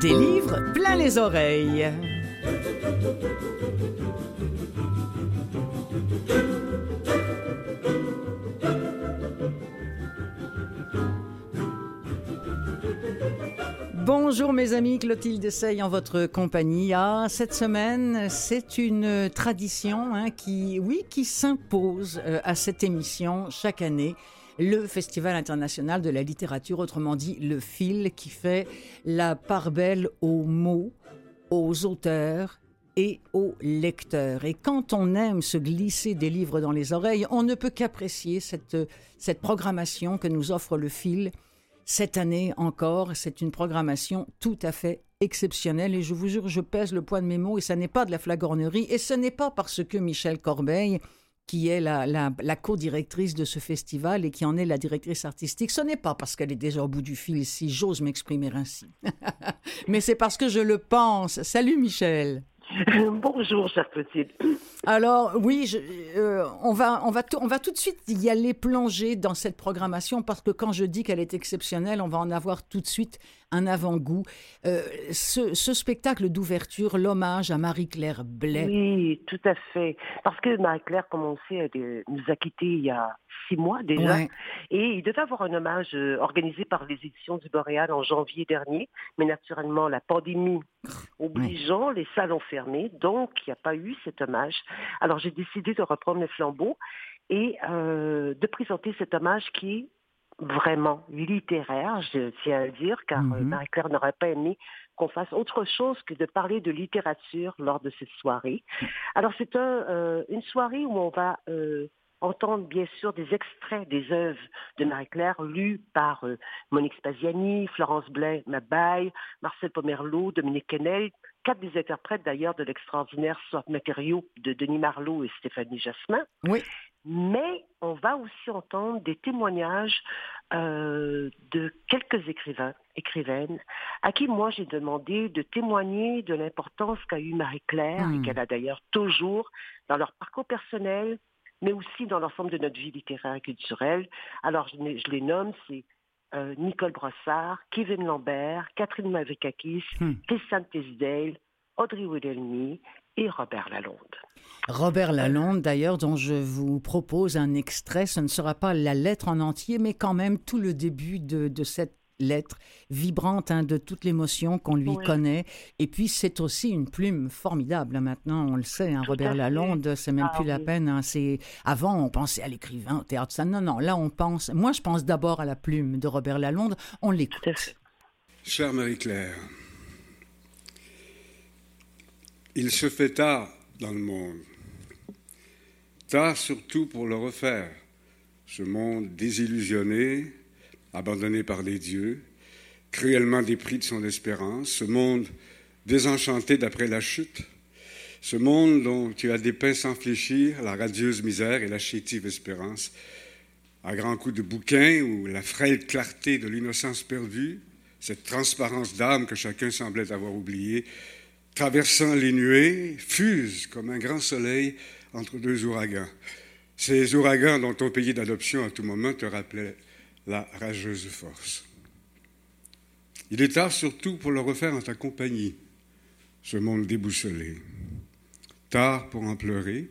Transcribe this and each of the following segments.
Des livres plein les oreilles. Bonjour mes amis, Clotilde Sey en votre compagnie. Ah, cette semaine, c'est une tradition hein, qui, s'impose euh, à cette émission chaque année le Festival international de la littérature, autrement dit le FIL, qui fait la part belle aux mots, aux auteurs et aux lecteurs. Et quand on aime se glisser des livres dans les oreilles, on ne peut qu'apprécier cette, cette programmation que nous offre le FIL. Cette année encore, c'est une programmation tout à fait exceptionnelle. Et je vous jure, je pèse le poids de mes mots et ça n'est pas de la flagornerie. Et ce n'est pas parce que Michel Corbeil qui est la, la, co-directrice de ce festival et qui en est la directrice artistique, ce n'est pas parce qu'elle est déjà au bout du fil, si j'ose m'exprimer ainsi. Mais c'est parce que je le pense. Salut Michel. Bonjour, chère petite. Alors oui, euh, on, va, on, va on va tout de suite y aller plonger dans cette programmation parce que quand je dis qu'elle est exceptionnelle, on va en avoir tout de suite un avant-goût. Euh, ce, ce, spectacle d'ouverture, l'hommage à Marie-Claire Blais. Oui, tout à fait. Parce que Marie-Claire, comme on sait, nous a quittés il y a six mois déjà. Et il devait avoir un hommage euh, organisé par les éditions du Boréal en janvier dernier. Mais naturellement, la pandémie obligeant, les salles ont fermé. Donc, il n'y a pas eu cet hommage. Alors, j'ai décidé de reprendre le flambeau et euh, de présenter cet hommage qui est vraiment littéraire, je tiens à le dire, car euh, mhm. Marie-Claire n'aurait pas aimé qu'on fasse autre chose que de parler de littérature lors de cette soirée. Alors c'est un, une soirée où on va entendre bien sûr des extraits des œuvres de Marie-Claire lues par euh, Monique Spaziani, Florence Blais, Mabaye, Marcel Pomerleau, Dominique Kennel, quatre des interprètes d'ailleurs de l'extraordinaire Soit matériaux de Denis Marlot et Stéphanie Jasmin. Oui. Mais on va aussi entendre des témoignages euh, de quelques écrivains, écrivaines, à qui moi j'ai demandé de témoigner de l'importance qu'a eu Marie-Claire et hmm. qu'elle a d'ailleurs toujours dans leur parcours personnel, mais aussi dans l'ensemble de notre vie littéraire et culturelle. Alors, je, les nomme, c'est euh, Nicole Brossard, Kevin Lambert, Catherine Mavekakis, hmm. Christiane Tisdale, Audrey Wilhelmy et Robert Lalonde. Robert Lalonde, d'ailleurs, dont je vous propose un extrait. Ce ne sera pas la lettre en entier, mais quand même tout le début de, de cette lettre vibrante hein, de toute l'émotion qu'on lui connaît. Et puis, c'est aussi une plume formidable. Hein, maintenant, on le sait, hein, Robert Lalonde, c'est même ah plus la peine. c'est Avant, on pensait à l'écrivain, au théâtre. Ça. Non, non, là, on pense. Moi, je pense d'abord à la plume de Robert Lalonde. On l'écoute. Chère Marie-Claire, il se fait tard dans le monde. Tard surtout pour le refaire. Ce monde désillusionné, abandonné par les dieux, cruellement dépris de son espérance, ce monde désenchanté d'après la chute, ce monde dont tu as dépeint sans fléchir la radieuse misère et la chétive espérance, à grands coups de bouquin ou la frêle clarté de l'innocence perdue, cette transparence d'âme que chacun semblait avoir oubliée, traversant les nuées, fuse comme un grand soleil entre deux ouragans. Ces ouragans dont ton pays d'adoption à tout moment te rappelait la rageuse force. Il est tard surtout pour le refaire en ta compagnie, ce monde déboussolé. Tard pour en pleurer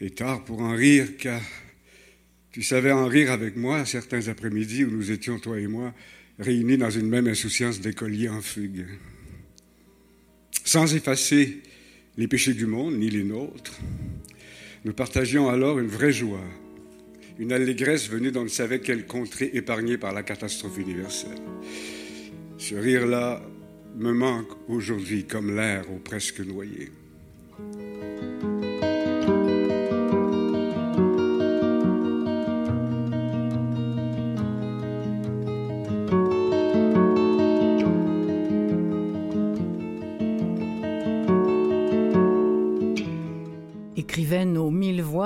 et tard pour en rire, car tu savais en rire avec moi certains après-midi où nous étions, toi et moi, réunis dans une même insouciance d'écoliers en fugue. Sans effacer les péchés du monde, ni les nôtres, nous partagions alors une vraie joie une allégresse venue d'on ne savait quelle contrée épargnée par la catastrophe universelle. Ce rire-là me manque aujourd'hui comme l'air au presque noyé.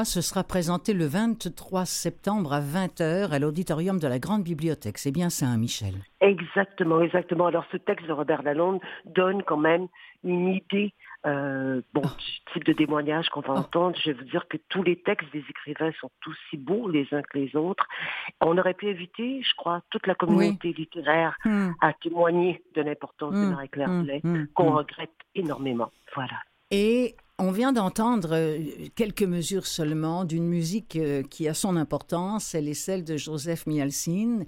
Ce sera présenté le 23 septembre à 20h à l'auditorium de la Grande Bibliothèque. C'est bien ça, hein, Michel? Exactement, exactement. Alors ce texte de Robert Lalonde donne quand même une idée euh, bon, oh. du type de témoignage qu'on va oh. entendre. Je vais vous dire que tous les textes des écrivains sont tous si beaux les uns que les autres. On aurait pu éviter, je crois, toute la communauté littéraire hmm. à témoigner de l'importance de hmm. Marie-Claire hmm. qu'on regrette énormément. Voilà. Et on vient d'entendre euh, quelques mesures seulement d'une musique euh, qui a son importance. Elle est celle de Joseph Mialcin,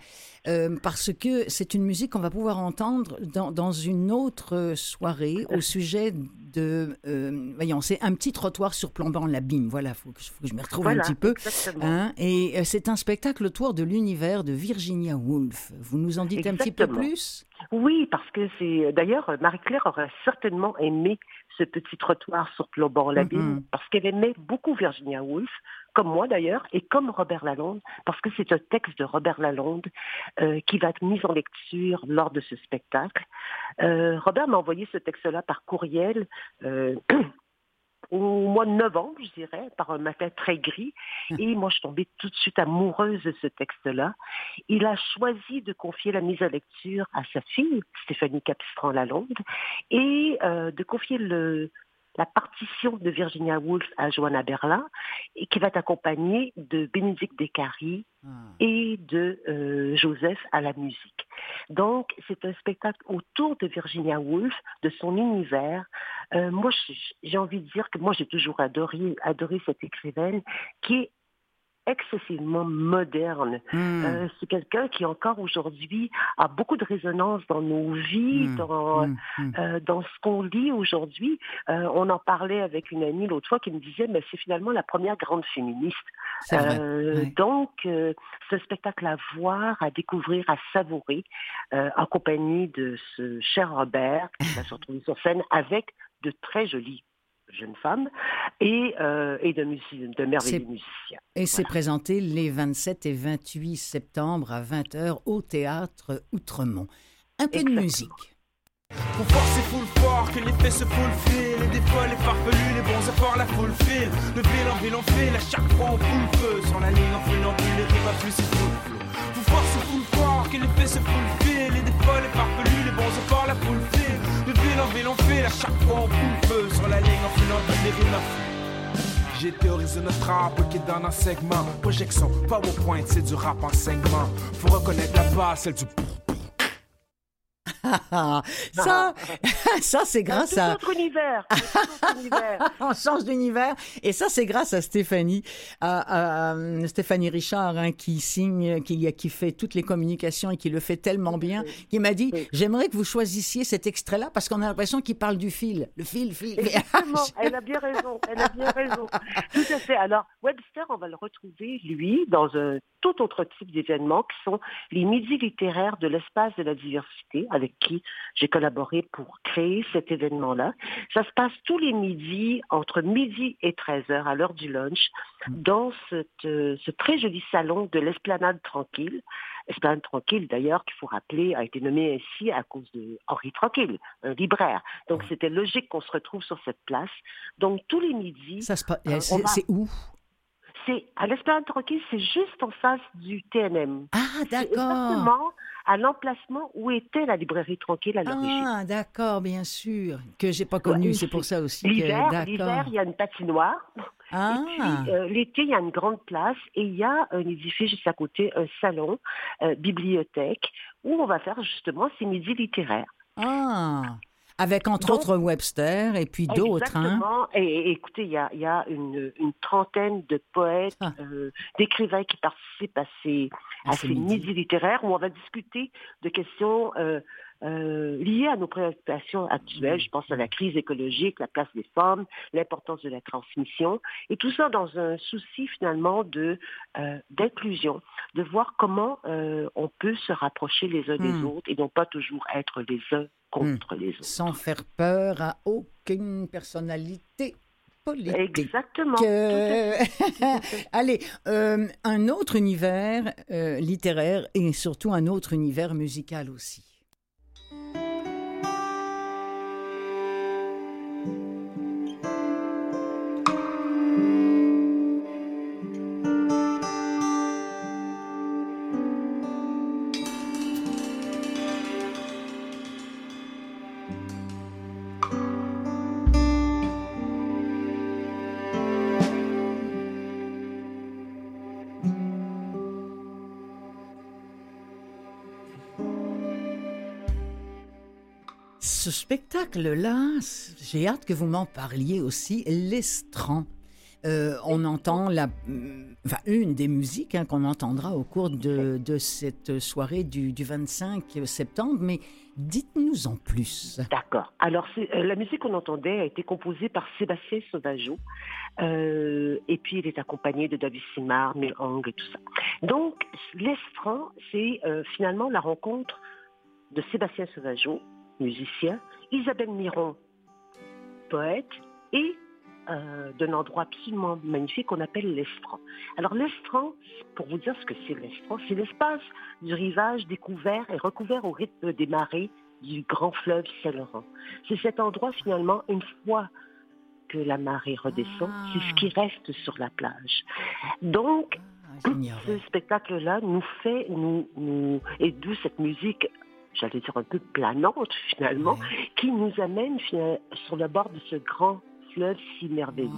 euh, parce que c'est une musique qu'on va pouvoir entendre dans, une autre soirée au sujet de. voyons, c'est un petit trottoir surplombant l'abîme. Voilà, il faut, que je me retrouve un petit peu. Hein. et c'est un spectacle autour de l'univers de Virginia Woolf. Vous nous en dites un petit peu plus? Oui, parce que c'est. D'ailleurs, Marie-Claire aurait certainement aimé ce petit trottoir sur la l'abîme, parce qu'elle aimait beaucoup Virginia Woolf, comme moi d'ailleurs, et comme Robert Lalonde, parce que c'est un texte de Robert Lalonde euh, qui va être mis en lecture lors de ce spectacle. Euh, Robert m'a envoyé ce texte-là par courriel. Euh, au mois de novembre, je dirais, par un matin très gris. Hum. Et moi, je suis tombée tout de suite amoureuse de ce texte-là. Il a choisi de confier la mise à lecture à sa fille, Stéphanie Capistran-Lalonde, et euh, de confier le, la partition de Virginia Woolf à Joanna Berlin, et qui va être accompagnée de Bénédicte Descaries ah. et de euh, Joseph à la musique. Donc, c'est un spectacle autour de Virginia Woolf, de son univers. Euh, moi, j'ai envie de dire que moi, j'ai toujours adoré, adoré cette écrivaine qui est excessivement moderne. Hmm. Euh, c'est quelqu'un qui encore aujourd'hui a beaucoup de résonance dans nos vies, hmm. dans, hmm. Euh, dans ce qu'on lit aujourd'hui. Euh, on en parlait avec une amie l'autre fois qui me disait, mais c'est finalement la première grande féministe. Donc, ce spectacle à voir, à découvrir, à savourer, en compagnie de ce cher Robert qui va se retrouver sur scène avec de très jolis jeune femme et, euh, et de, de merveilleux musiciens. Et c'est présenté les 27 et 28 septembre à 20h au théâtre Outremont. Un peu de musique. Pour forcer full fort, que l'effet se fulfille Les défauts, les farfelus, les bons efforts, la full fil De ville en ville on file, à chaque fois on fout le feu Sur la ligne en funambule, les rives à plus c'est full flow Pour forcer full fort, que l'effet se fulfille Les défauts, les farfelus, les bons efforts, la full fil De ville en à chaque fois on fout le feu Sur la ligne en les rives à j'ai théorisé notre rap qui donne un segment. Projection, PowerPoint, c'est du rap enseignement. Faut reconnaître la base, celle du ça, ça c'est grâce à... Autre univers. univers. On change d'univers. Et ça, c'est grâce à Stéphanie, à, Stéphanie Richard, hein, qui signe, qui, qui fait toutes les communications et qui le fait tellement bien, qui m'a dit, j'aimerais que vous choisissiez cet extrait-là parce qu'on a l'impression qu'il parle du fil. Le fil, fil. Exactement. elle a bien raison. Elle a bien raison. Tout à fait. Alors, Webster, on va le retrouver, lui, dans un tout autre type d'événements qui sont les midis littéraires de l'espace de la diversité avec qui j'ai collaboré pour créer cet événement-là. Ça se passe tous les midis, entre midi et 13 heures, à l'heure du lunch, dans euh, ce très joli salon de l'Esplanade Tranquille. Esplanade Tranquille, d'ailleurs, qu'il faut rappeler, a été nommé ainsi à cause de Henri Tranquille, un libraire. Donc, c'était logique qu'on se retrouve sur cette place. Donc, tous les midis... Ça se passe... Euh, c'est où? C'est à l'Esplanade Tranquille, c'est juste en face du TNM. Ah, d'accord à l'emplacement où était la librairie tranquille à l'origine. Ah, d'accord, bien sûr, que j'ai pas connu, c'est pour ça aussi. L'hiver, l'hiver, il y a une patinoire. Ah. Euh, l'été, il y a une grande place et il y a un édifice juste à côté, un salon, euh, bibliothèque, où on va faire justement ces midis littéraires. Ah. Avec entre autres Webster et puis d'autres. Hein? Exactement. Et, écoutez, il y a, y a une, une, trentaine de poètes, ah. euh, d'écrivains qui participent à ces, à, ces midi. littéraires où on va discuter de questions euh, euh, liées à nos préoccupations actuelles. Je pense à la crise écologique, la place des femmes, l'importance de la transmission, et tout ça dans un souci finalement de euh, d'inclusion, de voir comment euh, on peut se rapprocher les uns des hmm. autres et non pas toujours être les uns contre hmm. les autres. Sans faire peur à aucune personnalité politique. Exactement. Allez, euh, un autre univers euh, littéraire et surtout un autre univers musical aussi. Ce spectacle-là, j'ai hâte que vous m'en parliez aussi, l'estran. Euh, on entend la, enfin, une des musiques hein, qu'on entendra au cours de, cette soirée du, 25 septembre, mais dites-nous en plus. D'accord. Alors, euh, la musique qu'on entendait a été composée par Sébastien Sauvageau, euh, et puis il est accompagné de David Simard, Hong et tout ça. Donc, l'estran, c'est finalement la rencontre de Sébastien Sauvageau, musicien, Isabelle Miron, poète, et euh, d'un endroit absolument magnifique qu'on appelle l'Estran. Alors l'Estran, pour vous dire ce que c'est l'Estran, c'est l'espace du rivage découvert et recouvert au rythme des marées du grand fleuve Saint-Laurent. C'est cet endroit finalement, une fois que la marée redescend, c'est ce qui reste sur la plage. Donc, ah, ce spectacle-là nous fait, nous, nous et d'où cette musique j'allais dire un peu planante finalement, qui nous amène sur le bord de ce grand si merveilleux.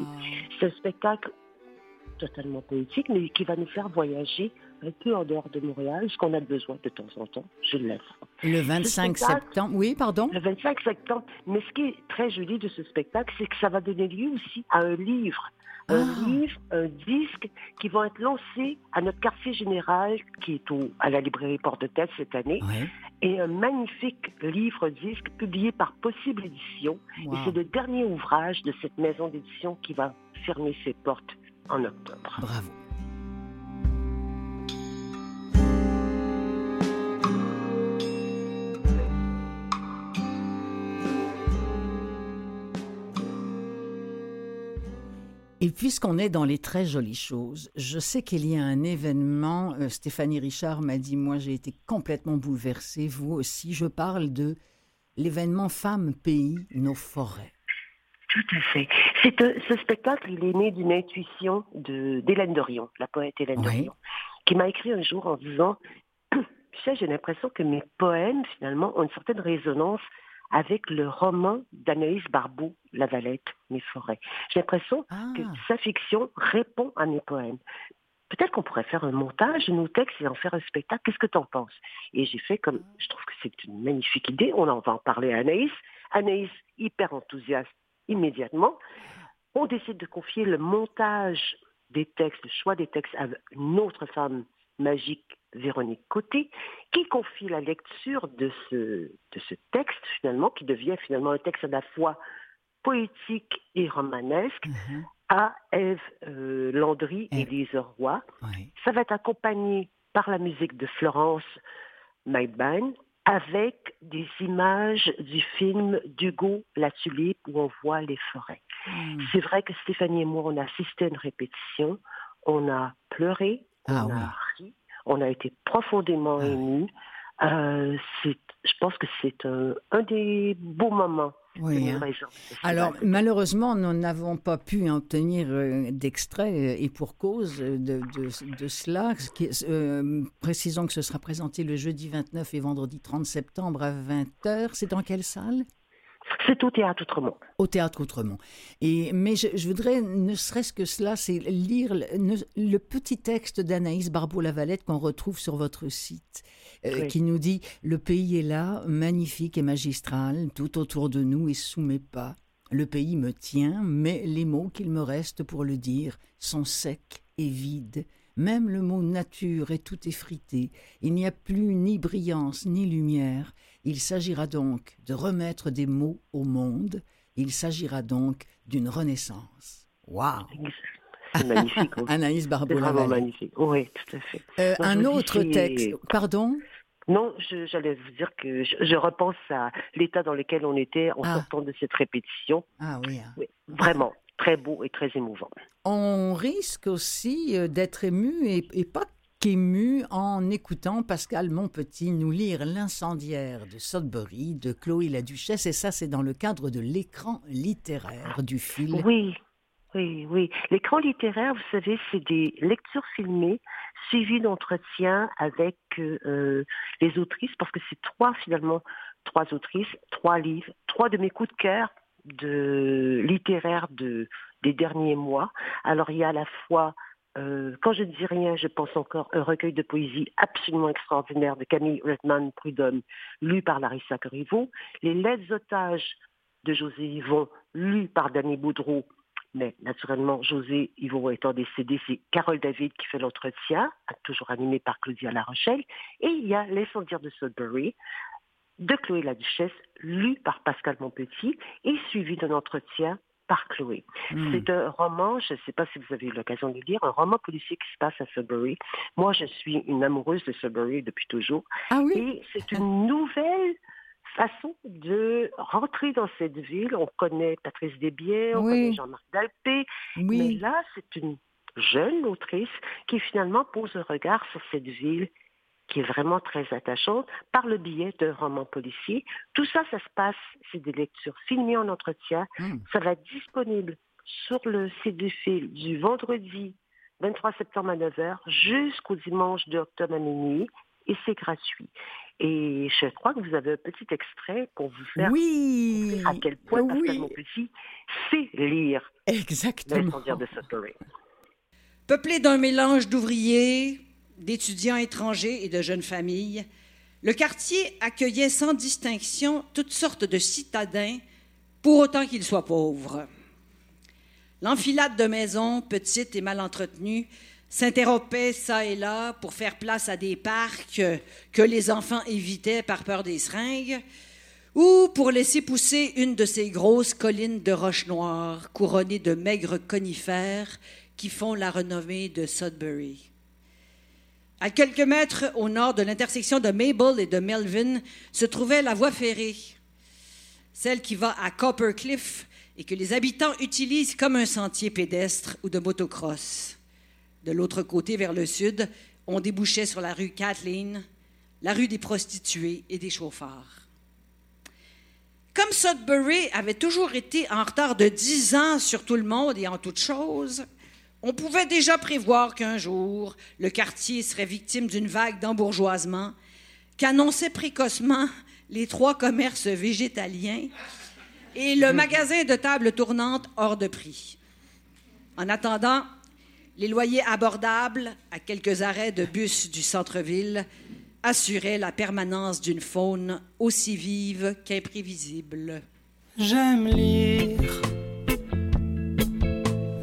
C'est un spectacle totalement poétique, mais qui va nous faire voyager un peu en dehors de Montréal, ce qu'on a besoin de temps en temps, je laisse. Le 25 septembre, oui, pardon? Le 25 septembre. Mais ce qui est très joli de ce spectacle, c'est que ça va donner lieu aussi à un livre. Un ah. livre, un disque qui vont être lancés à notre quartier général, qui est au, à la librairie Porte-de-Tête cette année et un magnifique livre-disque publié par Possible Édition. Et c'est le dernier ouvrage de cette maison d'édition qui va fermer ses portes en octobre. Bravo. Et puisqu'on est dans les très jolies choses, je sais qu'il y a un événement, euh, Stéphanie Richard m'a dit, moi j'ai été complètement bouleversée, vous aussi, je parle de l'événement Femmes, Pays, nos forêts. Tout à fait. C'est, euh, ce spectacle, il est né d'une intuition de, d'Hélène Dorion, la poète Hélène Dorion, qui m'a écrit un jour en disant, tu sais, j'ai l'impression que mes poèmes, finalement, ont une certaine résonance avec le roman d'Anaïs Barbeau, La Valette, Mes forêts. J'ai l'impression ah. que sa fiction répond à mes poèmes. Peut-être qu'on pourrait faire un montage de nos textes et en faire un spectacle. Qu'est-ce que tu en penses? Et j'ai fait comme, je trouve que c'est une magnifique idée. On en va en parler à Anaïs. Anaïs, hyper enthousiaste immédiatement. On décide de confier le montage des textes, le choix des textes à une autre femme magique Véronique Côté, qui confie la lecture de ce, de ce texte, finalement, qui devient finalement un texte à la fois poétique et romanesque, mhm. à Ève euh, Landry et Lise Roy. Ça va être accompagné par la musique de Florence Maibane, avec des images du film d'Hugo La Tulipe où on voit les forêts. Hmm. C'est vrai que Stéphanie et moi, on a assisté à une répétition, on a pleuré, ah on a ri, on a été profondément ah. émus. Euh, je pense que c'est un, des beaux moments oui, hein. Alors, malheureusement, nous n'avons pas pu obtenir euh, d'extrait euh, et pour cause de, de, cela. précisons que ce sera présenté le jeudi 29 et vendredi 30 septembre à 20h. C'est dans quelle salle? C'est au théâtre Outremont. Au théâtre Outremont. Et, mais je, voudrais, ne serait-ce que cela, c'est lire le, petit texte d'Anaïs Barbeau-Lavalette qu'on retrouve sur votre site, euh, qui nous dit Le pays est là, magnifique et magistral, tout autour de nous et sous mes pas. Le pays me tient, mais les mots qu'il me reste pour le dire sont secs et vides. Même le mot nature est tout effrité. Il n'y a plus ni brillance ni lumière. Il s'agira donc de remettre des mots au monde. Il s'agira donc d'une renaissance. Waouh C'est magnifique. Anaïs. C'est vraiment magnifique. Oui, tout à fait. Euh, un autre texte. Pardon? Non, j'allais vous dire que je, repense à l'état dans lequel on était en ah. sortant de cette répétition. Ah oui. Hein. oui vraiment, très beau et très émouvant. On risque aussi euh, d'être ému et, et pas qu'ému en écoutant Pascal Monpetit nous lire L'incendiaire de Sudbury de Chloé la Duchesse, et ça c'est dans le cadre de l'écran littéraire du film. Oui, oui, oui. L'écran littéraire, vous savez, c'est des lectures filmées suivies d'entretiens avec euh, les autrices, parce que c'est trois finalement, trois autrices, trois livres, trois de mes coups de cœur de littéraires de, des derniers mois. Alors il y a à la fois euh, quand je ne dis rien, je pense encore un recueil de poésie absolument extraordinaire de Camille Redman Prudhomme, lu par Larissa Corriveau, Les Lettres otages de José Yvon, lu par Danny Boudreau, mais naturellement, José Yvon étant décédé, c'est Carole David qui fait l'entretien, toujours animé par Claudia La Rochelle, et il y a L'incendiaire de Sudbury, de Chloé la Duchesse, lu par Pascal Montpetit et suivi d'un entretien par Chloé. Hmm. C'est un roman, je ne sais pas si vous avez eu l'occasion de le lire, un roman policier qui se passe à Sudbury. Moi, je suis une amoureuse de Sudbury depuis toujours. Ah oui? Et c'est une nouvelle façon de rentrer dans cette ville. On connaît Patrice Desbiens, on connaît Jean-Marc Dalpé, mais là, c'est une jeune autrice qui finalement pose un regard sur cette ville qui est vraiment très attachante, par le biais d'un roman policier. Tout ça, ça se passe, c'est des lectures filmées en entretien. Hmm. Ça va être disponible sur le site du film du vendredi 23 septembre à 9h jusqu'au dimanche de octobre à minuit et c'est gratuit. Et je crois que vous avez un petit extrait pour vous faire oui. à quel point Pascal Montpetit sait lire Exactement. de Peuplé d'un mélange d'ouvriers, d'étudiants étrangers et de jeunes familles, le quartier accueillait sans distinction toutes sortes de citadins, pour autant qu'ils soient pauvres. L'enfilade de maisons, petites et mal entretenues, s'interrompait çà et là pour faire place à des parcs que les enfants évitaient par peur des seringues, ou pour laisser pousser une de ces grosses collines de roches noires couronnées de maigres conifères qui font la renommée de Sudbury. À quelques mètres au nord de l'intersection de Mabel et de Melvin se trouvait la voie ferrée, celle qui va à Copper Cliff et que les habitants utilisent comme un sentier pédestre ou de motocross. De l'autre côté, vers le sud, on débouchait sur la rue Kathleen, la rue des prostituées et des chauffeurs. Comme Sudbury avait toujours été en retard de dix ans sur tout le monde et en toutes choses, on pouvait déjà prévoir qu'un jour, le quartier serait victime d'une vague d'embourgeoisement qu'annonçaient précocement les trois commerces végétaliens et le magasin de tables tournantes hors de prix. En attendant, les loyers abordables à quelques arrêts de bus du centre-ville assuraient la permanence d'une faune aussi vive qu'imprévisible. J'aime lire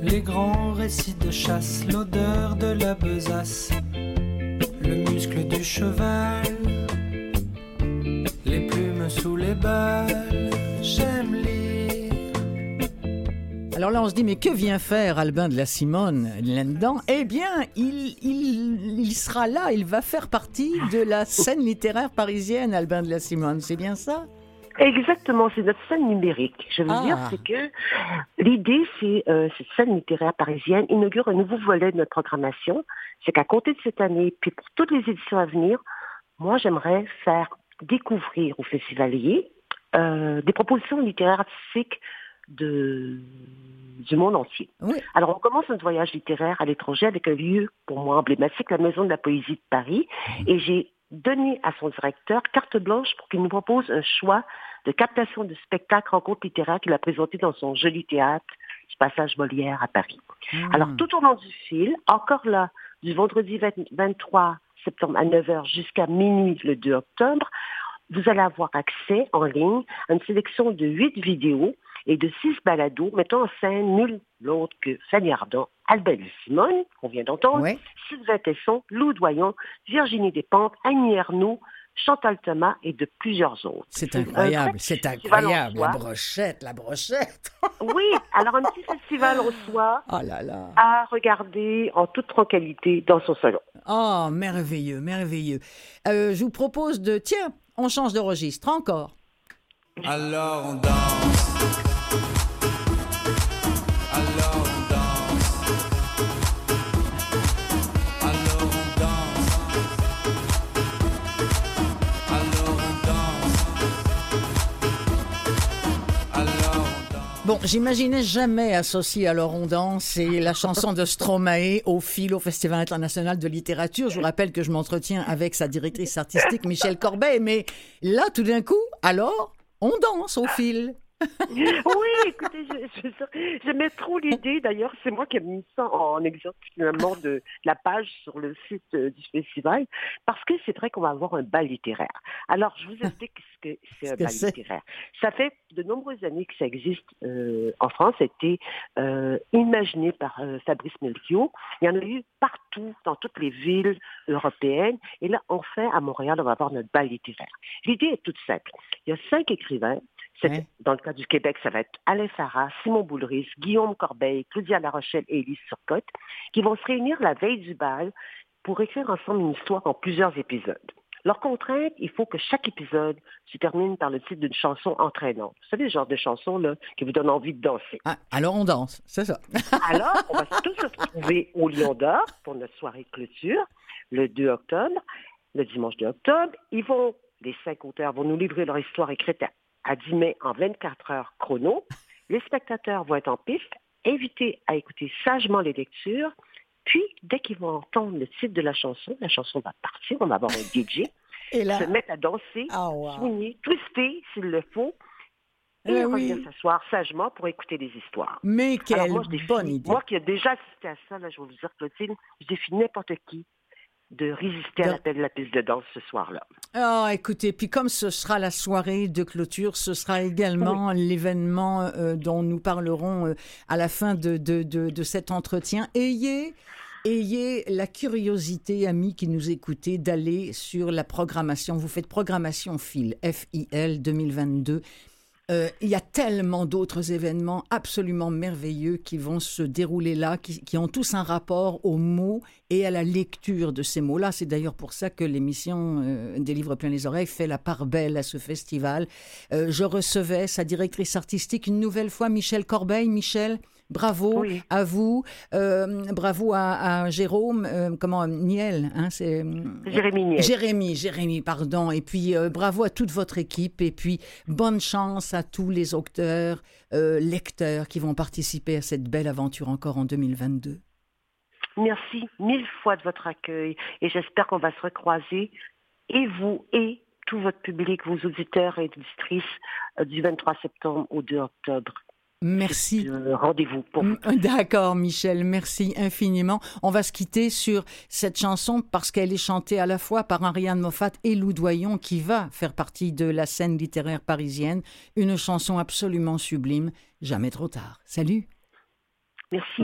les grands récits de chasse, l'odeur de la besace, le muscle du cheval, les plumes sous les balles, j'aime lire. Alors là, on se dit, mais que vient faire Albin de la Simone là-dedans? Eh bien, il, il, il sera là, il va faire partie de la scène littéraire parisienne, Albin de la Simone, c'est bien ça? Exactement, c'est notre scène numérique. Je veux dire, ah. c'est que l'idée, c'est euh, cette scène littéraire parisienne inaugure un nouveau volet de notre programmation. C'est qu'à compter de cette année, puis pour toutes les éditions à venir, moi, j'aimerais faire découvrir aux festivaliers euh, des propositions littéraires artistiques de, du monde entier. Alors, on commence notre voyage littéraire à l'étranger avec un lieu, pour moi, emblématique, la Maison de la Poésie de Paris. Et j'ai donné à son directeur carte blanche pour qu'il nous propose un choix de captation de spectacles rencontres littéraires qu'il a présenté dans son joli théâtre du passage Molière à Paris. Hmm. Alors, tout au long du fil, encore là, du vendredi 23 septembre à 9h jusqu'à minuit le 2 octobre, vous allez avoir accès en ligne à une sélection de huit vidéos et de six balados mettant en scène nul l'autre que Fanny Ardant, Albert Simone, qu'on vient d'entendre, Sylvain Tesson, Lou Doyon, Virginie Despentes, Annie Ernaux, Chantal Thomas et de plusieurs autres. C'est incroyable, c'est incroyable. La brochette, la brochette. oui, alors un petit festival reçoit oh là là. à regarder en toute tranquillité dans son salon. Oh, merveilleux, merveilleux. Euh, je vous propose de, tiens, on change de registre encore. Alors on danse. Bon, j'imaginais jamais associer alors on danse et la chanson de Stromae au fil au Festival international de littérature. Je vous rappelle que je m'entretiens avec sa directrice artistique Michel Corbet, mais là, tout d'un coup, alors, on danse au fil. Oui, écoutez, j'aimais trop l'idée. D'ailleurs, c'est moi qui ai mis ça en exemple finalement de la page sur le site euh, du festival, parce que c'est vrai qu'on va avoir un bal littéraire. Alors, je vous explique ce que c'est un bal littéraire. Ça fait de nombreuses années que ça existe euh, en France. Ça a été euh, imaginé par Fabrice Melchior. Il y en a eu partout, dans toutes les villes européennes. Et là, enfin, à Montréal, on va avoir notre bal littéraire. L'idée est toute simple. Il y a cinq écrivains dans le cas du Québec, ça va être Alain Farah, Simon Boulris, Guillaume Corbeil, Claudia Larochelle et Élise Surcotte, qui vont se réunir la veille du bal pour écrire ensemble une histoire en plusieurs épisodes. Leur contrainte, il faut que chaque épisode se termine par le titre d'une chanson entraînante. Vous savez, le genre de chanson là, qui vous donne envie de danser. Ah, alors on danse, c'est ça. alors, on va tous se retrouver au Lion d'Or pour notre soirée de clôture le 2 octobre, le dimanche 2 octobre. Ils vont, les cinq auteurs vont nous livrer leur histoire écrite à 10 mai en 24 heures chrono. Les spectateurs vont être en piste, invités à écouter sagement les lectures. Puis, dès qu'ils vont entendre le titre de la chanson, la chanson va partir, on va avoir un DJ, Et là... se mettre à danser, ah, soigner, twister s'il le faut, et eh revenir s'asseoir sagement pour écouter des histoires. Mais quelle bonne idée. Moi qui ai déjà assisté à ça, là, je vais vous dire, Clotilde, je défie n'importe qui de résister à l'appel de la piste de danse ce soir-là. Ah, écoutez, puis comme ce sera la soirée de clôture, ce sera également l'événement euh, dont nous parlerons euh, à la fin de, de, de, cet entretien. Ayez ayez la curiosité, amis qui nous écoutez, d'aller sur la programmation. Vous faites programmation FIL, F-I-L 2022. Euh, il y a tellement d'autres événements absolument merveilleux qui vont se dérouler là, qui, ont tous un rapport aux mots et à la lecture de ces mots-là. C'est d'ailleurs pour ça que l'émission euh, des livres plein les oreilles fait la part belle à ce festival. Euh, je recevais sa directrice artistique une nouvelle fois, Michel Corbeil. Michel, Bravo à vous, euh, bravo à, Jérôme, euh, comment Niel, hein, c'est euh, Jérémy Niel. Jérémy, Jérémy, pardon. Et puis bravo à toute votre équipe et puis bonne chance à tous les auteurs, lecteurs qui vont participer à cette belle aventure encore en 2022. Merci mille fois de votre accueil et j'espère qu'on va se recroiser et vous et tout votre public, vos auditeurs et auditrices du 23 septembre au 2 octobre. Merci. Rendez-vous pour mm, D'accord, Michel. Merci infiniment. On va se quitter sur cette chanson parce qu'elle est chantée à la fois par Ariane Moffat et Lou Doyon, qui va faire partie de la scène littéraire parisienne. Une chanson absolument sublime. Jamais trop tard. Salut. Merci.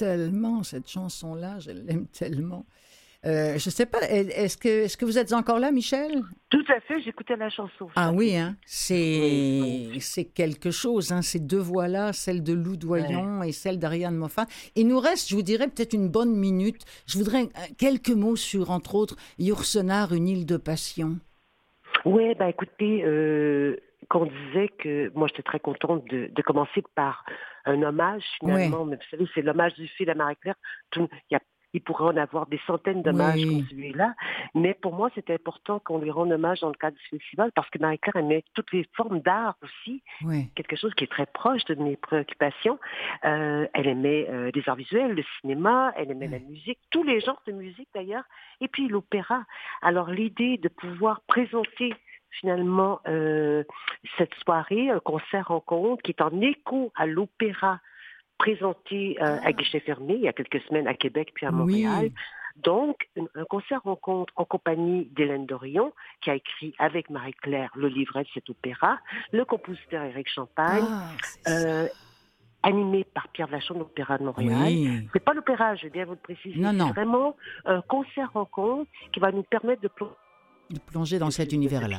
tellement cette chanson-là, je l'aime tellement. Euh, je sais pas, est-ce que, est-ce que vous êtes encore là, Michel? Tout à fait, j'écoutais la chanson. Ah oui, hein? c'est c'est quelque chose, hein? ces deux voix-là, celle de Lou Doyon et celle d'Ariane Moffat. Il nous reste, je vous dirais, peut-être une bonne minute. Je voudrais euh, quelques mots sur, entre autres, Yourcenar, une île de passion. Oui, ben écoutez, euh, qu'on disait que moi j'étais très contente de, de commencer par un hommage finalement, mais vous savez, c'est l'hommage du fil à Marie-Claire. Il pourrait en avoir des centaines d'hommages Oui. comme celui-là. Mais pour moi, c'était important qu'on lui rende hommage dans le cadre du festival parce que Marie-Claire aimait toutes les formes d'art aussi, Oui. quelque chose qui est très proche de mes préoccupations. Euh, elle aimait euh, les arts visuels, le cinéma, elle aimait la musique, tous les genres de musique d'ailleurs, et puis l'opéra. Alors l'idée de pouvoir présenter finalement euh, cette soirée, un concert rencontre qui est en écho à l'opéra présenté euh, à guichet fermé il y a quelques semaines à Québec puis à Montréal. Oui. Donc, un un concert rencontre en compagnie d'Hélène Dorion, qui a écrit avec Marie-Claire le livret de cet opéra, le compositeur Éric Champagne, Ah, euh, animé par Pierre Vachon de l'Opéra de Montréal. Oui. C'est pas l'opéra, je vais bien vous le préciser. Non, non. C'est vraiment un concert rencontre qui va nous permettre de plonger de plonger dans cet univers-là.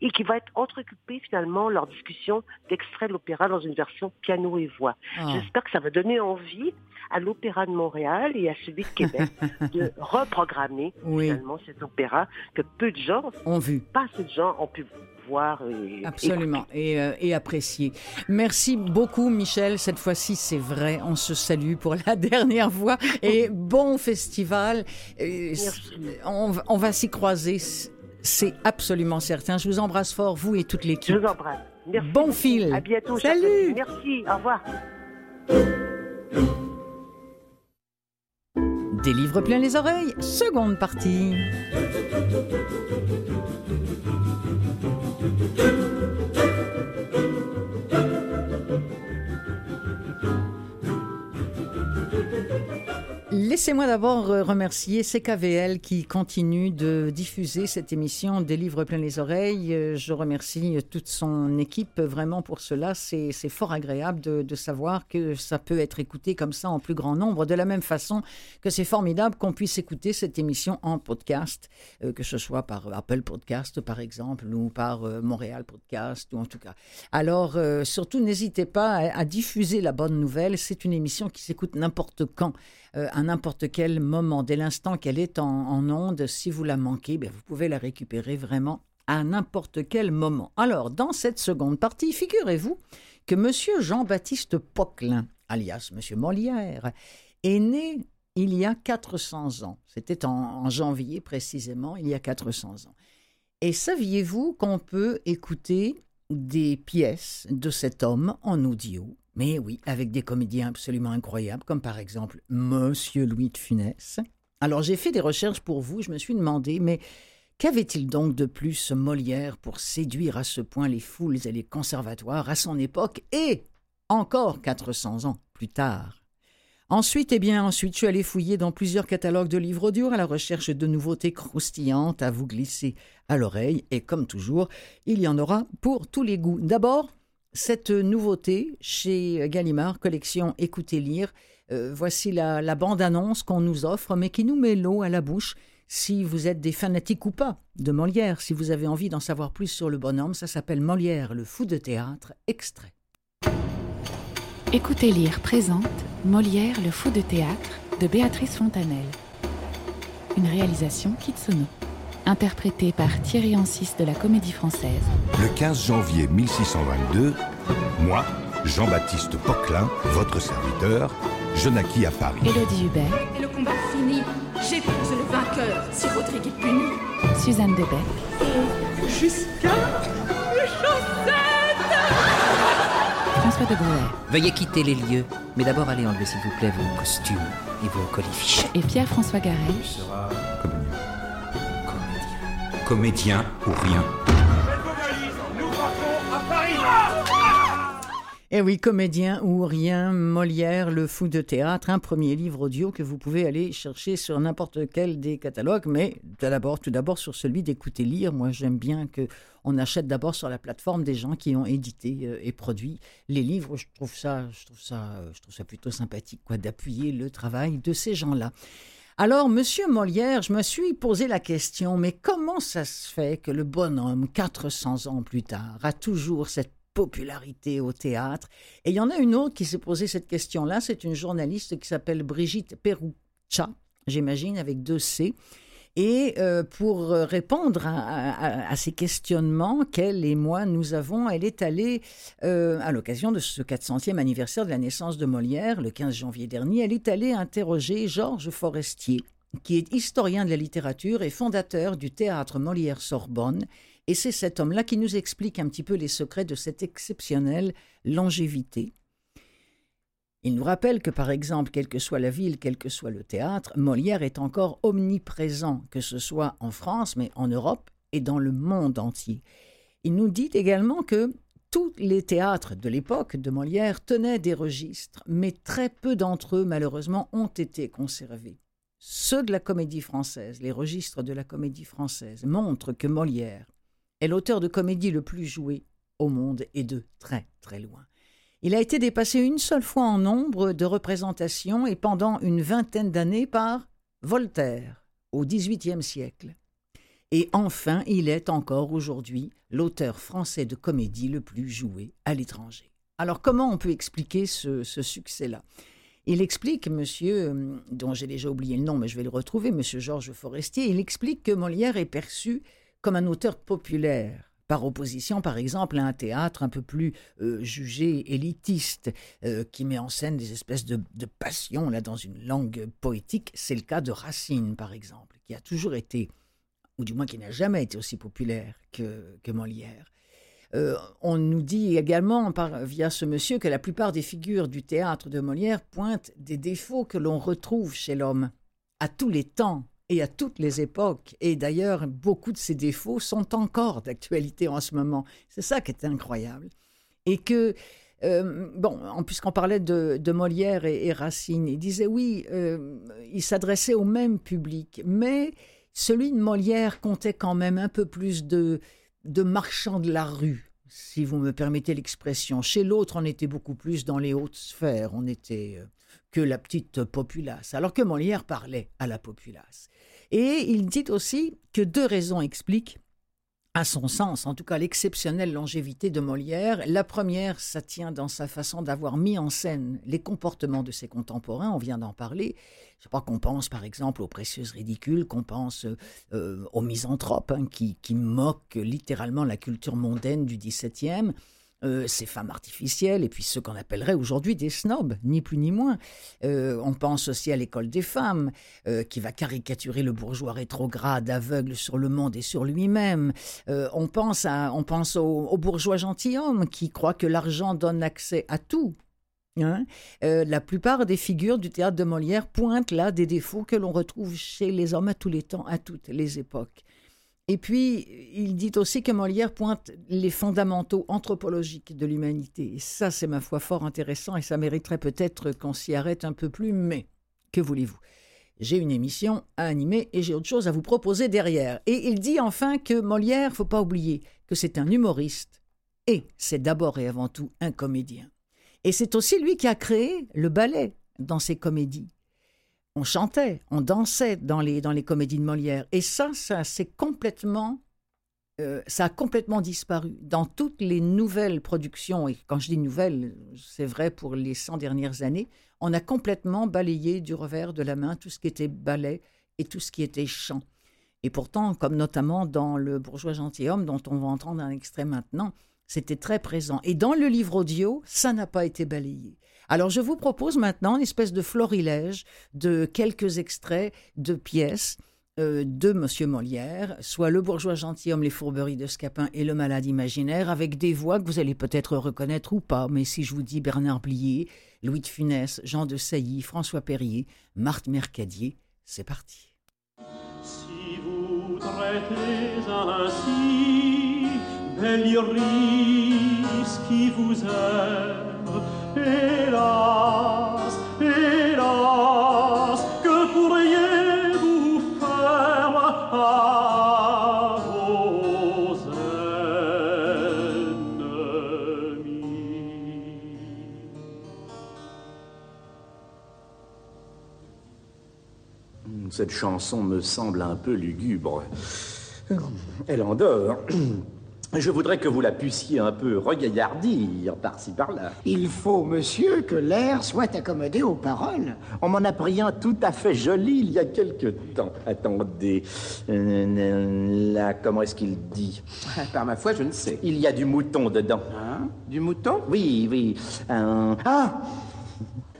et qui va être entrecoupé finalement leur discussion d'extraits de l'opéra dans une version piano et voix. Ah. J'espère que ça va donner envie à l'Opéra de Montréal et à celui de Québec de reprogrammer Oui. finalement cet opéra que peu de gens, On vu. pas assez de gens ont pu voir et Absolument, et, euh, et apprécié. Merci beaucoup, Michel. Cette fois-ci, c'est vrai, on se salue pour la dernière fois. Et bon festival. On, va- on va s'y croiser, c'est absolument certain. Je vous embrasse fort, vous et toute Je l'équipe. vous embrasse. Merci. Bon fil. À bientôt. Salut. Merci. Au revoir. Des livres plein les oreilles, seconde partie. Laissez-moi d'abord euh, remercier CKVL qui continue de diffuser cette émission des livres plein les oreilles. Euh, Je remercie toute son équipe vraiment pour cela. C'est fort agréable de, savoir que ça peut être écouté comme ça en plus grand nombre, de la même façon que c'est formidable qu'on puisse écouter cette émission en podcast, euh, que ce soit par Apple Podcast par exemple, ou par euh, Montréal Podcast, ou en tout cas. Alors, euh, surtout, n'hésitez pas à diffuser la bonne nouvelle. C'est une émission qui s'écoute n'importe quand euh, à n'importe quel moment, dès l'instant qu'elle est en, en onde. Si vous la manquez, ben, vous pouvez la récupérer vraiment à n'importe quel moment. Alors, dans cette seconde partie, figurez-vous que M. Jean-Baptiste Poquelin, alias M. Molière, est né il y a 400 ans. C'était en, en janvier précisément, il y a 400 ans. Et saviez-vous qu'on peut écouter des pièces de cet homme en audio? Mais oui, avec des comédiens absolument incroyables, comme par exemple Monsieur Louis de Funès. Alors j'ai fait des recherches pour vous, je me suis demandé, mais qu'avait-il donc de plus Molière pour séduire à ce point les foules et les conservatoires à son époque et encore 400 ans plus tard? Ensuite, eh bien, ensuite, je suis allé fouiller dans plusieurs catalogues de livres audio à la recherche de nouveautés croustillantes à vous glisser à l'oreille. Et comme toujours, il y en aura pour tous les goûts. D'abord, cette nouveauté chez Gallimard, collection Écoutez lire. Euh, voici la, bande-annonce qu'on nous offre, mais qui nous met l'eau à la bouche. si vous êtes des fanatiques ou pas de Molière, si vous avez envie d'en savoir plus sur le bonhomme, ça s'appelle Molière, le fou de théâtre, extrait. Écoutez lire présente Molière, le fou de théâtre de Béatrice Fontanelle. Une réalisation Kitsono. Interprétée par Thierry Ancis de la Comédie Française. Le 15 janvier 1622, moi, Jean-Baptiste Poquelin, votre serviteur, je naquis à Paris. Élodie Hubert. Et le combat fini, j'épouse le vainqueur si Rodrigue est puni. Suzanne Debec. Et jusqu'à les chaussettes François de Brouwer. Veuillez quitter les lieux, mais d'abord allez enlever s'il vous plaît vos costumes et vos colifiches. Et Pierre-François Garel. Sera. Comédien ou rien. Eh oui, comédien ou rien, Molière, le fou de théâtre, un premier livre audio que vous pouvez aller chercher sur n'importe quel des catalogues, mais tout d'abord, sur celui d'écouter lire. Moi, j'aime bien que on achète d'abord sur la plateforme des gens qui ont édité euh, et produit les livres. Je trouve ça, je trouve ça, je trouve ça plutôt sympathique, quoi, d'appuyer le travail de ces gens-là. Alors, Monsieur Molière, je me suis posé la question, mais comment ça se fait que le bonhomme, 400 ans plus tard, a toujours cette popularité au théâtre? Et il y en a une autre qui s'est posé cette question-là, c'est une journaliste qui s'appelle Brigitte Peruccia, j'imagine, avec deux C. Et euh, pour euh, répondre à, ces questionnements qu'elle et moi nous avons, elle est allée, euh, à l'occasion de ce 400e anniversaire de la naissance de Molière, le 15 janvier dernier, elle est allée interroger Georges Forestier, qui est historien de la littérature et fondateur du théâtre Molière-Sorbonne. Et c'est cet homme-là qui nous explique un petit peu les secrets de cette exceptionnelle longévité. Il nous rappelle que, par exemple, quelle que soit la ville, quel que soit le théâtre, Molière est encore omniprésent, que ce soit en France, mais en Europe et dans le monde entier. Il nous dit également que tous les théâtres de l'époque de Molière tenaient des registres, mais très peu d'entre eux, malheureusement, ont été conservés. Ceux de la comédie française, les registres de la comédie française, montrent que Molière est l'auteur de comédie le plus joué au monde et de très très loin. Il a été dépassé une seule fois en nombre de représentations et pendant une vingtaine d'années par Voltaire au XVIIIe siècle. Et enfin, il est encore aujourd'hui l'auteur français de comédie le plus joué à l'étranger. Alors comment on peut expliquer ce, succès-là? Il explique, monsieur, dont j'ai déjà oublié le nom, mais je vais le retrouver, monsieur Georges Forestier, il explique que Molière est perçu comme un auteur populaire, par opposition, par exemple, à un théâtre un peu plus euh, jugé élitiste, euh, qui met en scène des espèces de, passions là, dans une langue poétique. C'est le cas de Racine, par exemple, qui a toujours été, ou du moins qui n'a jamais été aussi populaire que, Molière. Euh, on nous dit également via ce monsieur que la plupart des figures du théâtre de Molière pointent des défauts que l'on retrouve chez l'homme à tous les temps et à toutes les époques. Et d'ailleurs, beaucoup de ces défauts sont encore d'actualité en ce moment. C'est ça qui est incroyable. Et que, euh, bon, puisqu'on parlait de, Molière et, et Racine, il disait oui, euh, il s'adressait au même public, mais celui de Molière comptait quand même un peu plus de, de marchands de la rue, si vous me permettez l'expression. Chez l'autre, on était beaucoup plus dans les hautes sphères, on était euh, que la petite populace, alors que Molière parlait à la populace. Et il dit aussi que deux raisons expliquent, à son sens, en tout cas l'exceptionnelle longévité de Molière. La première, ça tient dans sa façon d'avoir mis en scène les comportements de ses contemporains, on vient d'en parler. Je crois qu'on pense par exemple aux précieuses ridicules, qu'on pense euh, aux misanthropes hein, qui, qui moquent littéralement la culture mondaine du XVIIe. Euh, ces femmes artificielles et puis ceux qu'on appellerait aujourd'hui des snobs, ni plus ni moins. Euh, on pense aussi à l'école des femmes, euh, qui va caricaturer le bourgeois rétrograde, aveugle sur le monde et sur lui-même. On pense, à, on pense au, au bourgeois gentilhomme qui croit que l'argent donne accès à tout. Hein la plupart des figures du théâtre de Molière pointent là des défauts que l'on retrouve chez les hommes à tous les temps, à toutes les époques. Et puis, il dit aussi que Molière pointe les fondamentaux anthropologiques de l'humanité. Et ça, c'est ma foi fort intéressant et ça mériterait peut-être qu'on s'y arrête un peu plus, mais que voulez-vous? J'ai une émission à animer et j'ai autre chose à vous proposer derrière. Et il dit enfin que Molière, faut pas oublier que c'est un humoriste et c'est d'abord et avant tout un comédien. Et c'est aussi lui qui a créé le ballet dans ses comédies. On chantait, on dansait dans les, dans les comédies de Molière. Et ça, ça c'est complètement euh, ça a complètement disparu. Dans toutes les nouvelles productions, et quand je dis nouvelles, c'est vrai pour les 100 dernières années, on a complètement balayé du revers de la main tout ce qui était ballet et tout ce qui était chant. Et pourtant, comme notamment dans Le bourgeois gentilhomme, dont on va entendre un extrait maintenant, c'était très présent. Et dans le livre audio, ça n'a pas été balayé. Alors je vous propose maintenant une espèce de florilège de quelques extraits de pièces euh, de M. Molière, soit Le bourgeois gentilhomme, Les fourberies de Scapin et Le malade imaginaire, avec des voix que vous allez peut-être reconnaître ou pas, mais si je vous dis Bernard Blier, Louis de Funès, Jean de Sailly, François Perrier, Marthe Mercadier, c'est parti. Si vous traitez ainsi, belle iris qui vous aime, hélas, hélas, que pourriez Cette chanson me semble un peu lugubre. Elle endort. Je voudrais que vous la puissiez un peu regaillardir par-ci par-là. Il faut, monsieur, que l'air soit accommodé aux paroles. On m'en a pris un tout à fait joli il y a quelque temps. Attendez. Euh, là, comment est-ce qu'il dit? Par ma foi, je ne sais. Il y a du mouton dedans. Hein? Du mouton? Oui, oui. Ah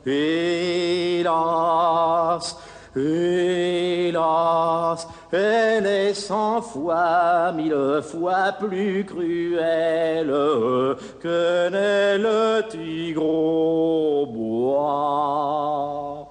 Hélas Hélas, elle est cent fois, mille fois plus cruelle que n'est le tigre au bois.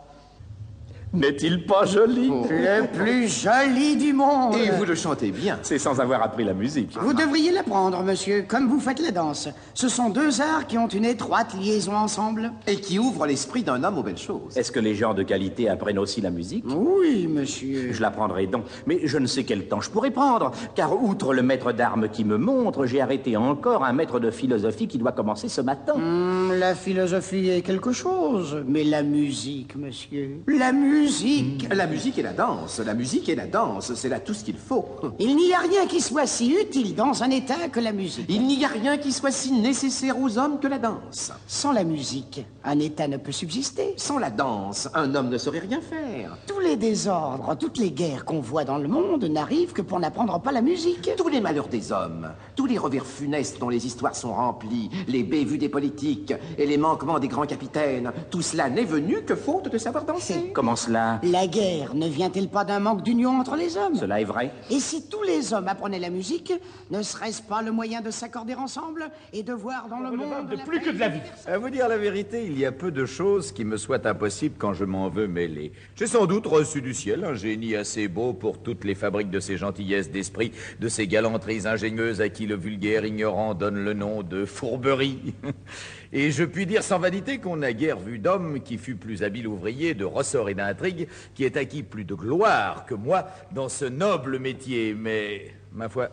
N'est-il pas joli oh. Le plus joli du monde Et vous le chantez bien. C'est sans avoir appris la musique. Vous devriez l'apprendre, monsieur, comme vous faites la danse. Ce sont deux arts qui ont une étroite liaison ensemble. Et qui ouvrent l'esprit d'un homme aux belles choses. Est-ce que les gens de qualité apprennent aussi la musique? Oui, monsieur. Je l'apprendrai donc, mais je ne sais quel temps je pourrais prendre, car outre le maître d'armes qui me montre, j'ai arrêté encore un maître de philosophie qui doit commencer ce matin. Hmm, la philosophie est quelque chose, mais la musique, monsieur, la musique musique. La musique et la danse. La musique et la danse, c'est là tout ce qu'il faut. Il n'y a rien qui soit si utile dans un État que la musique. Il n'y a rien qui soit si nécessaire aux hommes que la danse. Sans la musique, un État ne peut subsister. Sans la danse, un homme ne saurait rien faire. Tous les désordres, toutes les guerres qu'on voit dans le monde n'arrivent que pour n'apprendre pas la musique. Tous les malheurs des hommes, tous les revers funestes dont les histoires sont remplies, les bévues des politiques et les manquements des grands capitaines, tout cela n'est venu que faute de savoir danser. Comment cela la guerre ne vient-elle pas d'un manque d'union entre les hommes? Cela est vrai. Et si tous les hommes apprenaient la musique, ne serait-ce pas le moyen de s'accorder ensemble et de voir dans le monde de plus que de la vie À vous dire la vérité, il y a peu de choses qui me soient impossibles quand je m'en veux mêler. J'ai sans doute reçu du ciel un génie assez beau pour toutes les fabriques de ces gentillesses d'esprit, de ces galanteries ingénieuses à qui le vulgaire ignorant donne le nom de fourberie. Et je puis dire sans vanité qu'on n'a guère vu d'homme qui fut plus habile ouvrier de ressort et d'intrigue, qui ait acquis plus de gloire que moi dans ce noble métier. Mais, ma foi,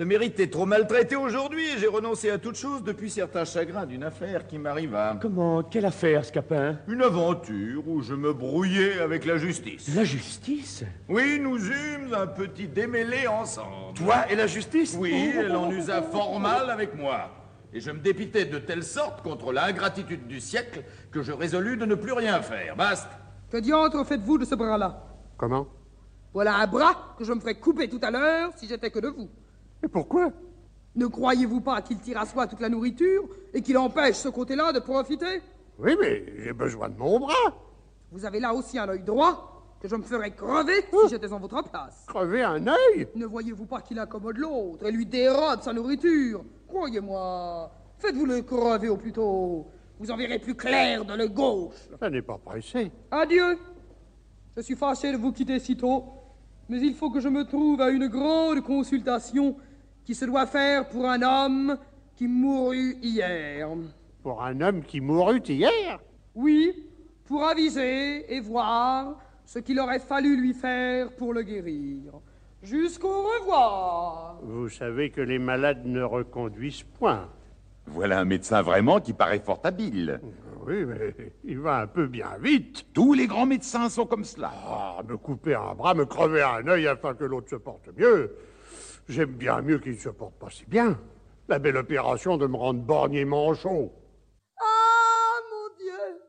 le mérite est trop maltraité aujourd'hui et j'ai renoncé à toute chose depuis certains chagrins d'une affaire qui m'arriva. Comment? Quelle affaire, Scapin? Une aventure où je me brouillais avec la justice. La justice? Oui, nous eûmes un petit démêlé ensemble. Toi et la justice? Oui, elle en usa fort mal avec moi et je me dépitais de telle sorte contre l'ingratitude du siècle que je résolus de ne plus rien faire. Basta. Que diantre faites-vous de ce bras-là? Comment? Voilà un bras que je me ferais couper tout à l'heure si j'étais que de vous. Et pourquoi? Ne croyez-vous pas qu'il tire à soi toute la nourriture et qu'il empêche ce côté-là de profiter? Oui, mais j'ai besoin de mon bras. Vous avez là aussi un œil droit que je me ferais crever si j'étais en votre place. Crever un œil? Ne voyez-vous pas qu'il accommode l'autre et lui dérobe sa nourriture? Croyez-moi, faites-vous le crever au plus tôt. Vous en verrez plus clair de le gauche. Ça n'est pas pressé. Adieu. Je suis fâché de vous quitter si tôt, mais il faut que je me trouve à une grande consultation qui se doit faire pour un homme qui mourut hier. Pour un homme qui mourut hier? Oui, pour aviser et voir ce qu'il aurait fallu lui faire pour le guérir. Jusqu'au revoir. Vous savez que les malades ne reconduisent point. Voilà un médecin vraiment qui paraît fort habile. Oui, mais il va un peu bien vite. Tous les grands médecins sont comme cela. Ah, me couper un bras, me crever un œil afin que l'autre se porte mieux. J'aime bien mieux qu'il ne se porte pas si bien. La belle opération de me rendre borgné manchot. Ah, mon Dieu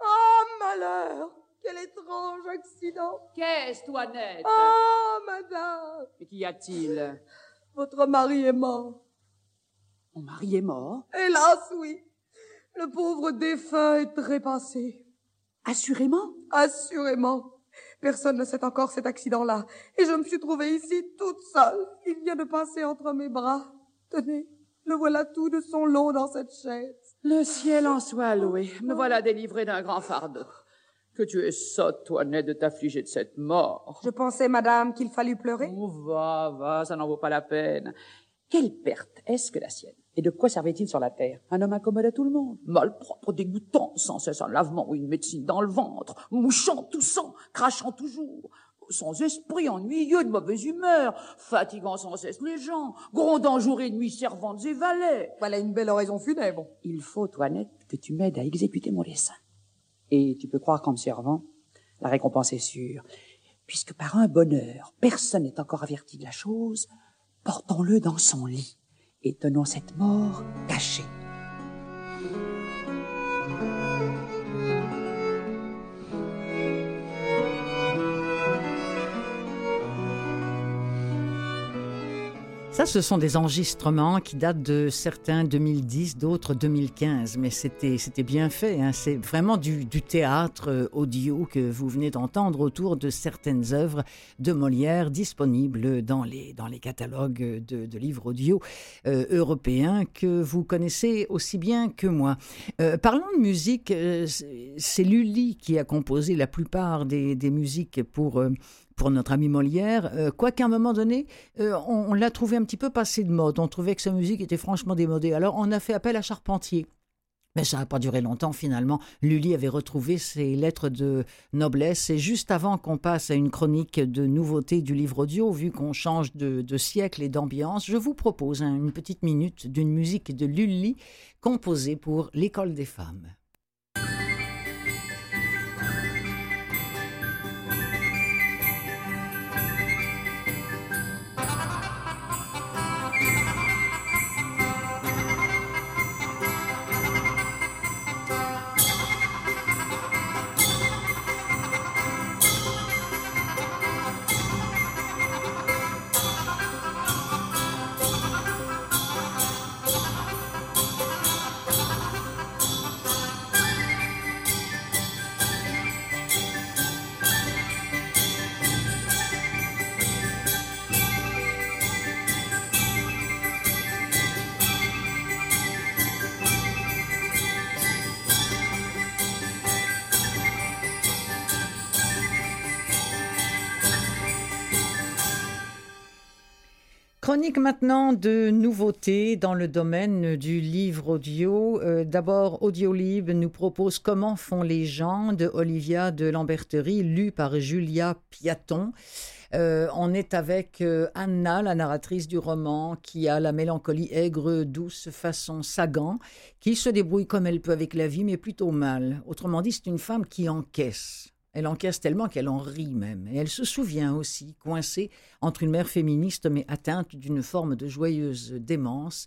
Ah, malheur Quel étrange accident Qu'est-ce, Toinette Ah, madame Mais qu'y a-t-il? Votre mari est mort. Mon mari est mort? Hélas, oui. Le pauvre défunt est trépassé. Assurément? Assurément. Personne ne sait encore cet accident-là. Et je me suis trouvée ici toute seule. Il vient de passer entre mes bras. Tenez, le voilà tout de son long dans cette chaise. Le ciel en soit loué. Me voilà délivrée d'un grand fardeau. Que tu es sotte, Toinette, de t'affliger de cette mort. Je pensais, madame, qu'il fallut pleurer. Oh, va, va, ça n'en vaut pas la peine. Quelle perte est-ce que la sienne? Et de quoi servait-il sur la terre? Un homme incommode à tout le monde, malpropre, dégoûtant, sans cesse un lavement ou une médecine dans le ventre, mouchant, toussant, crachant toujours, sans esprit, ennuyeux, de mauvaise humeur, fatigant sans cesse les gens, grondant jour et nuit servantes et valets. Voilà une belle oraison funèbre. Il faut, Toinette, que tu m'aides à exécuter mon dessein. Et tu peux croire qu'en me servant, la récompense est sûre, puisque par un bonheur, personne n'est encore averti de la chose, portons-le dans son lit et tenons cette mort cachée. Ça, ce sont des enregistrements qui datent de certains 2010, d'autres 2015, mais c'était bien fait. Hein. C'est vraiment du, théâtre euh, audio que vous venez d'entendre autour de certaines œuvres de Molière disponibles dans les catalogues de, livres audio euh, européens que vous connaissez aussi bien que moi. Euh, parlons de musique, euh, c'est- Lully qui a composé la plupart des, musiques pour pour notre ami Molière, euh, quoiqu'à un moment donné, euh, on, l'a trouvé un petit peu passé de mode. On trouvait que sa musique était franchement démodée. Alors on a fait appel à Charpentier. Mais ça n'a pas duré longtemps finalement. Lully avait retrouvé ses lettres de noblesse et juste avant qu'on passe à une chronique de nouveautés du livre audio, vu qu'on change de, de siècle et d'ambiance, je vous propose hein, une petite minute d'une musique de Lully composée pour l'école des femmes. Maintenant de nouveautés dans le domaine du livre audio. Euh, D'abord, Audiolib nous propose Comment font les gens de Olivia de Lamberterie, lu par Julia Piaton. Euh, on est avec euh, Anna, la narratrice du roman, qui a la mélancolie aigre, douce façon Sagan, qui se débrouille comme elle peut avec la vie, mais plutôt mal. Autrement dit, c'est une femme qui encaisse. Elle encaisse tellement qu'elle en rit même. Et elle se souvient aussi, coincée entre une mère féministe mais atteinte d'une forme de joyeuse démence,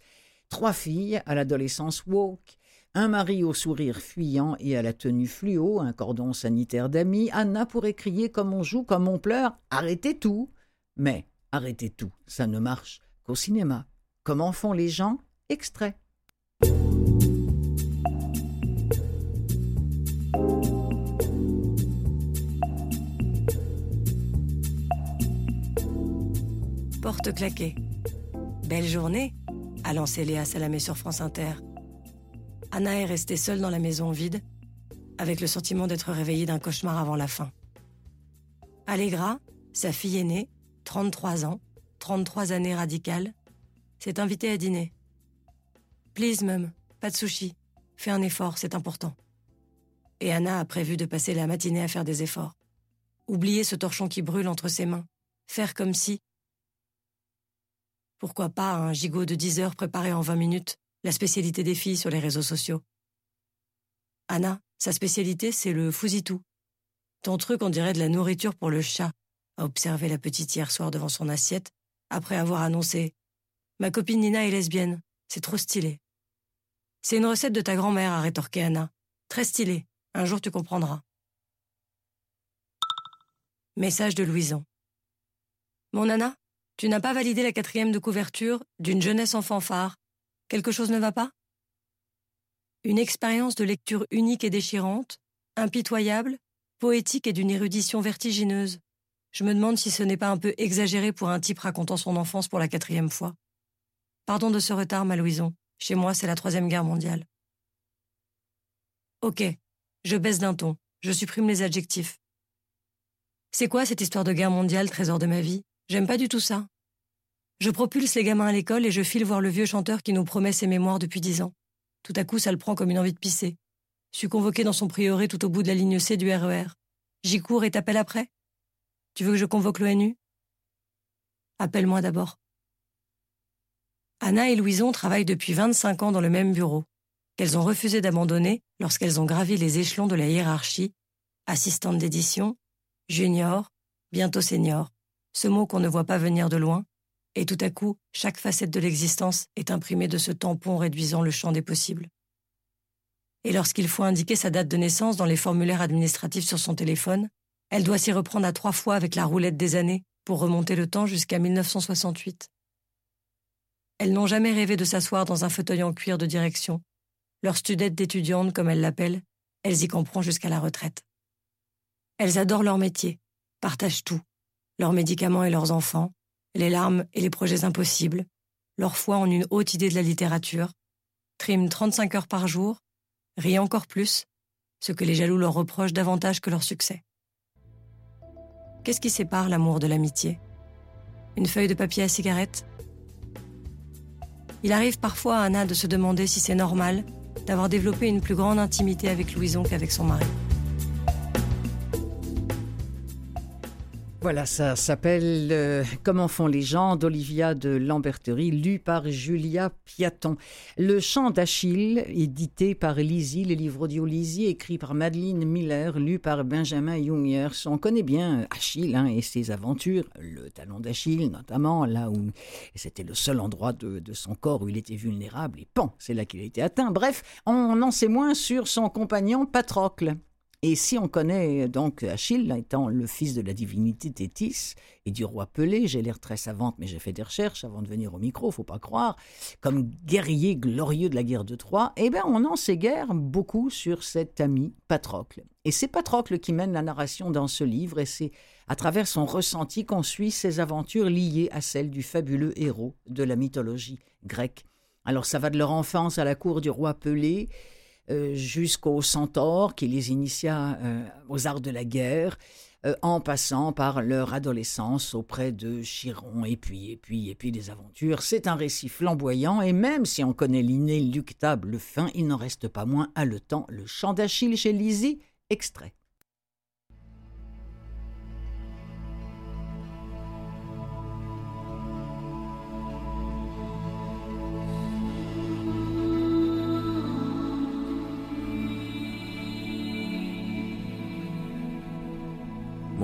trois filles à l'adolescence woke, un mari au sourire fuyant et à la tenue fluo, un cordon sanitaire d'amis, Anna pourrait crier comme on joue, comme on pleure, arrêtez tout. Mais arrêtez tout, ça ne marche qu'au cinéma. Comment font les gens? Extrait. Claquée. Belle journée, a lancé Léa Salamé sur France Inter. Anna est restée seule dans la maison vide, avec le sentiment d'être réveillée d'un cauchemar avant la fin. Allegra, sa fille aînée, 33 ans, 33 années radicales, s'est invitée à dîner. Please, mum, pas de sushi. Fais un effort, c'est important. Et Anna a prévu de passer la matinée à faire des efforts. Oublier ce torchon qui brûle entre ses mains. Faire comme si, pourquoi pas un gigot de 10 heures préparé en 20 minutes, la spécialité des filles sur les réseaux sociaux Anna, sa spécialité, c'est le fousitou. Ton truc, on dirait de la nourriture pour le chat, a observé la petite hier soir devant son assiette, après avoir annoncé Ma copine Nina est lesbienne, c'est trop stylé. C'est une recette de ta grand-mère, a rétorqué Anna. Très stylé, un jour tu comprendras. Message de Louison. Mon Anna, tu n'as pas validé la quatrième de couverture d'une jeunesse en fanfare. Quelque chose ne va pas? Une expérience de lecture unique et déchirante, impitoyable, poétique et d'une érudition vertigineuse. Je me demande si ce n'est pas un peu exagéré pour un type racontant son enfance pour la quatrième fois. Pardon de ce retard, ma Louison. Chez moi, c'est la troisième guerre mondiale. Ok, je baisse d'un ton, je supprime les adjectifs. C'est quoi cette histoire de guerre mondiale, trésor de ma vie? J'aime pas du tout ça. Je propulse les gamins à l'école et je file voir le vieux chanteur qui nous promet ses mémoires depuis dix ans. Tout à coup, ça le prend comme une envie de pisser. Je suis convoqué dans son prieuré tout au bout de la ligne C du RER. E J'y cours et t'appelle après? Tu veux que je convoque l'ONU Appelle-moi d'abord. Anna et Louison travaillent depuis 25 ans dans le même bureau, qu'elles ont refusé d'abandonner lorsqu'elles ont gravi les échelons de la hiérarchie, assistante d'édition, junior, bientôt senior, ce mot qu'on ne voit pas venir de loin, et tout à coup, chaque facette de l'existence est imprimée de ce tampon réduisant le champ des possibles. Et lorsqu'il faut indiquer sa date de naissance dans les formulaires administratifs sur son téléphone, elle doit s'y reprendre à trois fois avec la roulette des années pour remonter le temps jusqu'à 1968. Elles n'ont jamais rêvé de s'asseoir dans un fauteuil en cuir de direction. Leur studette d'étudiante, comme elles l'appellent, elles y comprennent jusqu'à la retraite. Elles adorent leur métier, partagent tout, leurs médicaments et leurs enfants, les larmes et les projets impossibles, leur foi en une haute idée de la littérature, triment 35 heures par jour, rient encore plus, ce que les jaloux leur reprochent davantage que leur succès. Qu'est-ce qui sépare l'amour de l'amitié? Une feuille de papier à cigarette? Il arrive parfois à Anna de se demander si c'est normal d'avoir développé une plus grande intimité avec Louison qu'avec son mari. Voilà, ça s'appelle euh, Comment font les gens d'Olivia de Lamberterie, lu par Julia Piaton. Le chant d'Achille, édité par Lizzie, le livre audio Lizzie, écrit par Madeleine Miller, lu par Benjamin Jungers. On connaît bien Achille hein, et ses aventures, le talon d'Achille notamment, là où c'était le seul endroit de, de, son corps où il était vulnérable, et pan, c'est là qu'il a été atteint. Bref, on en sait moins sur son compagnon Patrocle. Et si on connaît donc Achille étant le fils de la divinité Thétis et du roi Pelé, j'ai l'air très savante, mais j'ai fait des recherches avant de venir au micro, faut pas croire, comme guerrier glorieux de la guerre de Troie, eh bien on en sait guère beaucoup sur cet ami Patrocle. Et c'est Patrocle qui mène la narration dans ce livre, et c'est à travers son ressenti qu'on suit ses aventures liées à celles du fabuleux héros de la mythologie grecque. Alors ça va de leur enfance à la cour du roi Pelé, euh, jusqu'aux centaures qui les initia euh, aux arts de la guerre, euh, en passant par leur adolescence auprès de Chiron, et puis, et puis, et puis des aventures. C'est un récit flamboyant, et même si on connaît l'inéluctable fin, il n'en reste pas moins haletant le chant d'Achille chez Lizzie, extrait.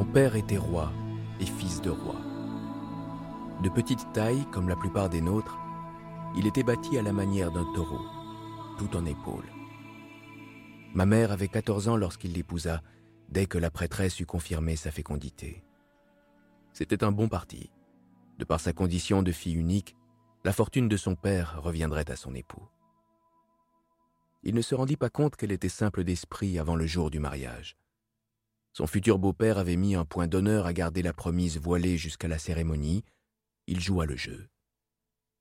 Père était roi et fils de roi. De petite taille, comme la plupart des nôtres, il était bâti à la manière d'un taureau, tout en épaules. Ma mère avait 14 ans lorsqu'il l'épousa, dès que la prêtresse eut confirmé sa fécondité. C'était un bon parti. De par sa condition de fille unique, la fortune de son père reviendrait à son époux. Il ne se rendit pas compte qu'elle était simple d'esprit avant le jour du mariage. Son futur beau-père avait mis un point d'honneur à garder la promise voilée jusqu'à la cérémonie. Il joua le jeu.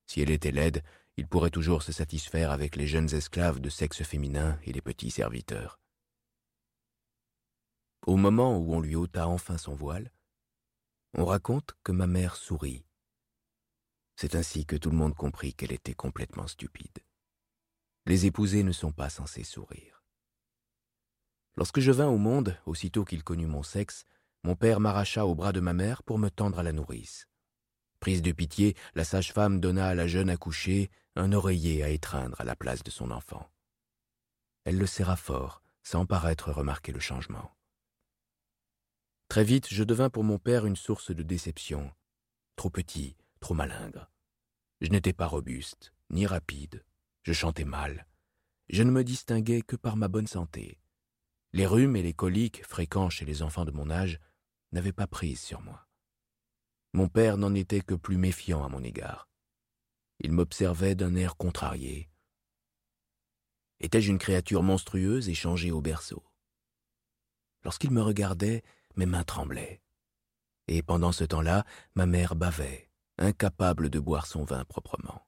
Si elle était laide, il pourrait toujours se satisfaire avec les jeunes esclaves de sexe féminin et les petits serviteurs. Au moment où on lui ôta enfin son voile, on raconte que ma mère sourit. C'est ainsi que tout le monde comprit qu'elle était complètement stupide. Les épousés ne sont pas censés sourire. Lorsque je vins au monde, aussitôt qu'il connut mon sexe, mon père m'arracha au bras de ma mère pour me tendre à la nourrice. Prise de pitié, la sage-femme donna à la jeune accouchée un oreiller à étreindre à la place de son enfant. Elle le serra fort, sans paraître remarquer le changement. Très vite, je devins pour mon père une source de déception. Trop petit, trop malingre. Je n'étais pas robuste, ni rapide. Je chantais mal. Je ne me distinguais que par ma bonne santé. Les rhumes et les coliques, fréquents chez les enfants de mon âge, n'avaient pas prise sur moi. Mon père n'en était que plus méfiant à mon égard. Il m'observait d'un air contrarié. Étais-je une créature monstrueuse échangée au berceau? Lorsqu'il me regardait, mes mains tremblaient. Et pendant ce temps-là, ma mère bavait, incapable de boire son vin proprement.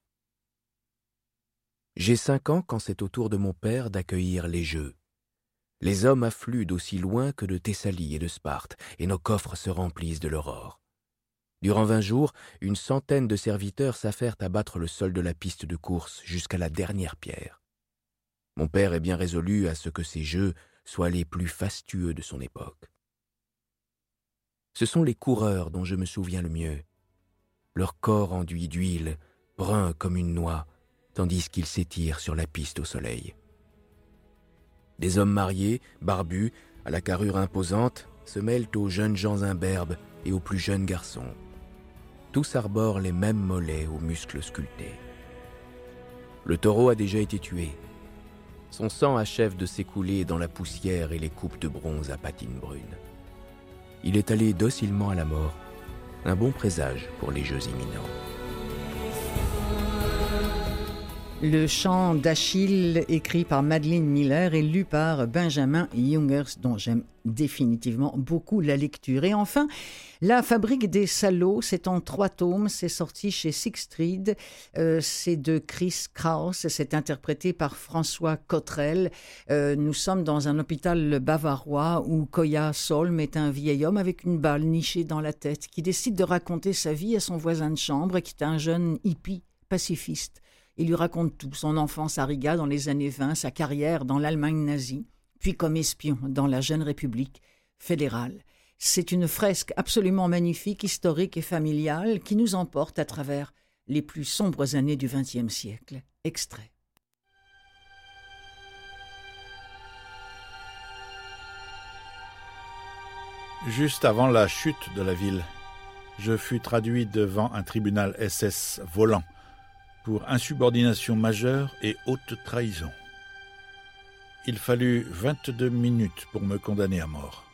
J'ai cinq ans quand c'est au tour de mon père d'accueillir les Jeux. Les hommes affluent d'aussi loin que de Thessalie et de Sparte, et nos coffres se remplissent de l'aurore. Durant vingt jours, une centaine de serviteurs s'affairent à battre le sol de la piste de course jusqu'à la dernière pierre. Mon père est bien résolu à ce que ces jeux soient les plus fastueux de son époque. Ce sont les coureurs dont je me souviens le mieux. Leur corps enduit d'huile, brun comme une noix, tandis qu'ils s'étirent sur la piste au soleil. Des hommes mariés, barbus, à la carrure imposante, se mêlent aux jeunes gens imberbes et aux plus jeunes garçons. Tous arborent les mêmes mollets aux muscles sculptés. Le taureau a déjà été tué. Son sang achève de s'écouler dans la poussière et les coupes de bronze à patines brunes il est allé docilement à la mort, un bon présage pour les jeux imminents. Le chant d'Achille, écrit par Madeleine Miller et lu par Benjamin Jungers, dont j'aime définitivement beaucoup la lecture. Et enfin, La fabrique des salauds, c'est en trois tomes, c'est sorti chez Sixtreed, euh, c'est de Chris Krauss, c'est interprété par François Cotrel. Euh, nous sommes dans un hôpital bavarois où Koya Solm est un vieil homme avec une balle nichée dans la tête qui décide de raconter sa vie à son voisin de chambre qui est un jeune hippie pacifiste. Il lui raconte tout, son enfance à Riga dans les années 20, sa carrière dans l'Allemagne nazie, puis comme espion dans la jeune République fédérale. C'est une fresque absolument magnifique, historique et familiale qui nous emporte à travers les plus sombres années du XXe siècle. Extrait. Juste avant la chute de la ville, je fus traduit devant un tribunal SS volant pour insubordination majeure et haute trahison. Il fallut 22 minutes pour me condamner à mort.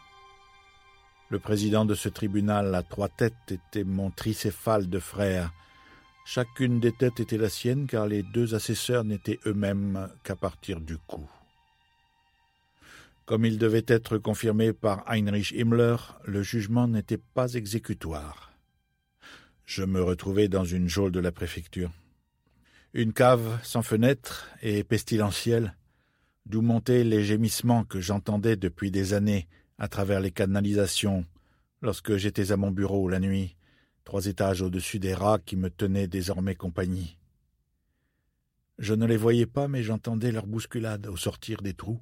Le président de ce tribunal à trois têtes était mon tricéphale de frères. Chacune des têtes était la sienne car les deux assesseurs n'étaient eux-mêmes qu'à partir du cou. Comme il devait être confirmé par Heinrich Himmler, le jugement n'était pas exécutoire. Je me retrouvai dans une geôle de la préfecture. Une cave sans fenêtre et pestilentielle, d'où montaient les gémissements que j'entendais depuis des années à travers les canalisations lorsque j'étais à mon bureau la nuit, trois étages au-dessus des rats qui me tenaient désormais compagnie. Je ne les voyais pas, mais j'entendais leur bousculade au sortir des trous.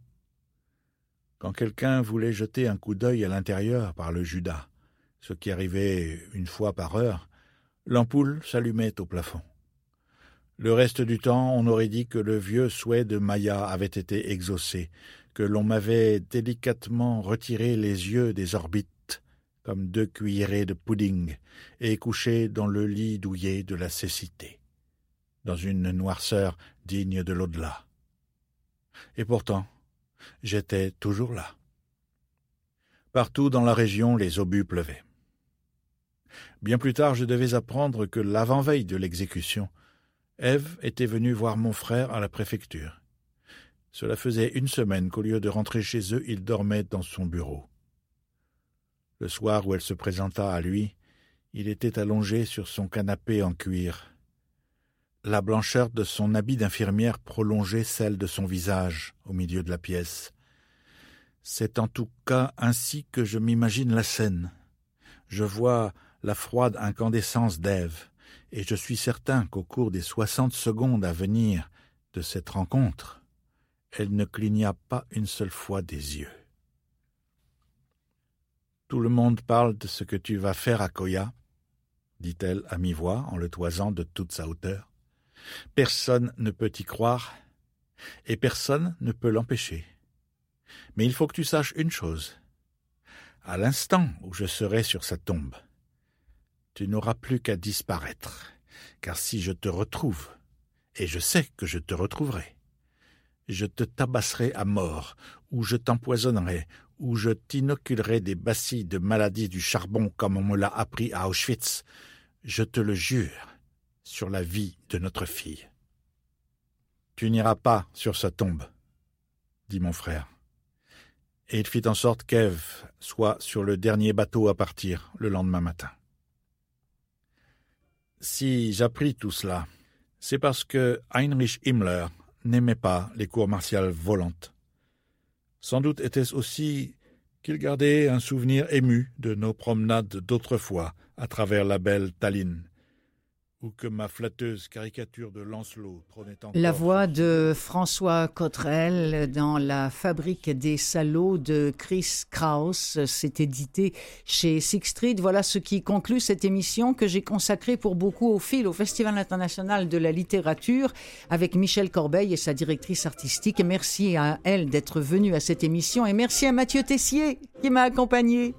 Quand quelqu'un voulait jeter un coup d'œil à l'intérieur par le Judas, ce qui arrivait une fois par heure, l'ampoule s'allumait au plafond. Le reste du temps, on aurait dit que le vieux souhait de Maya avait été exaucé, que l'on m'avait délicatement retiré les yeux des orbites, comme deux cuillerées de pudding, et couché dans le lit douillet de la cécité, dans une noirceur digne de l'au-delà. Et pourtant, j'étais toujours là. Partout dans la région, les obus pleuvaient. Bien plus tard, je devais apprendre que l'avant-veille de l'exécution, Ève était venue voir mon frère à la préfecture. Cela faisait une semaine qu'au lieu de rentrer chez eux, il dormait dans son bureau. Le soir où elle se présenta à lui, il était allongé sur son canapé en cuir. La blancheur de son habit d'infirmière prolongeait celle de son visage au milieu de la pièce. C'est en tout cas ainsi que je m'imagine la scène. Je vois la froide incandescence d'Ève, et je suis certain qu'au cours des soixante secondes à venir de cette rencontre, elle ne cligna pas une seule fois des yeux. Tout le monde parle de ce que tu vas faire à Koya, dit-elle à mi-voix en le toisant de toute sa hauteur. Personne ne peut y croire, et personne ne peut l'empêcher. Mais il faut que tu saches une chose. À l'instant où je serai sur sa tombe, tu n'auras plus qu'à disparaître, car si je te retrouve, et je sais que je te retrouverai, je te tabasserai à mort, ou je t'empoisonnerai, ou je t'inoculerai des bacilles de maladie du charbon comme on me l'a appris à Auschwitz. Je te le jure, sur la vie de notre fille. Tu n'iras pas sur sa tombe, dit mon frère. Et il fit en sorte qu'Ève soit sur le dernier bateau à partir le lendemain matin. Si j'appris tout cela, c'est parce que Heinrich Himmler n'aimait pas les cours martiales volantes. Sans doute était-ce aussi qu'il gardait un souvenir ému de nos promenades d'autrefois à travers la belle Tallinn, que ma flatteuse caricature de Lancelot La voix de François Cotrel dans La fabrique des salauds de Chris Kraus, s'est édité chez Six Street. Voilà ce qui conclut cette émission que j'ai consacrée pour beaucoup au fil au Festival international de la littérature avec Michel Corbeil et sa directrice artistique. Merci à elle d'être venue à cette émission et merci à Mathieu Tessier qui m'a accompagné.